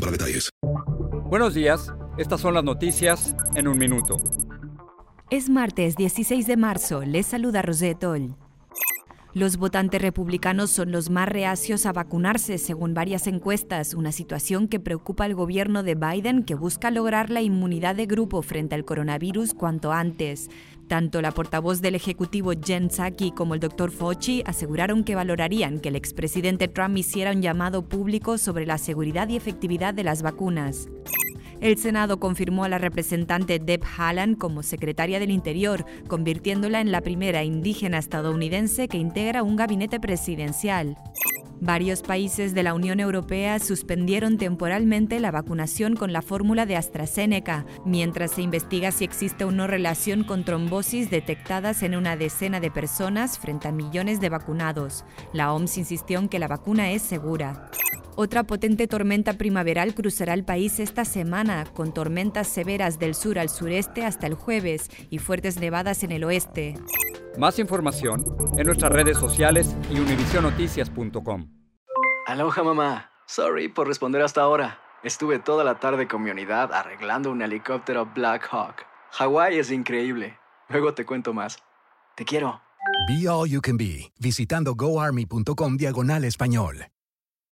para detalles. Buenos días, estas son las noticias en un minuto. Es martes 16 de marzo, les saluda Rosetol. Los votantes republicanos son los más reacios a vacunarse, según varias encuestas, una situación que preocupa al gobierno de Biden, que busca lograr la inmunidad de grupo frente al coronavirus cuanto antes. Tanto la portavoz del Ejecutivo Jen Psaki como el Dr. Fauci aseguraron que valorarían que el expresidente Trump hiciera un llamado público sobre la seguridad y efectividad de las vacunas. El Senado confirmó a la representante Deb Haaland como secretaria del Interior, convirtiéndola en la primera indígena estadounidense que integra un gabinete presidencial. Varios países de la Unión Europea suspendieron temporalmente la vacunación con la fórmula de AstraZeneca, mientras se investiga si existe o no relación con trombosis detectadas en una decena de personas frente a millones de vacunados. La OMS insistió en que la vacuna es segura. Otra potente tormenta primaveral cruzará el país esta semana, con tormentas severas del sur al sureste hasta el jueves y fuertes nevadas en el oeste. Más información en nuestras redes sociales y univisionoticias.com. Aloha mamá. Sorry por responder hasta ahora. Estuve toda la tarde con mi unidad arreglando un helicóptero Black Hawk. Hawái es increíble. Luego te cuento más. Te quiero. Be All You Can Be, visitando goarmy.com diagonal español.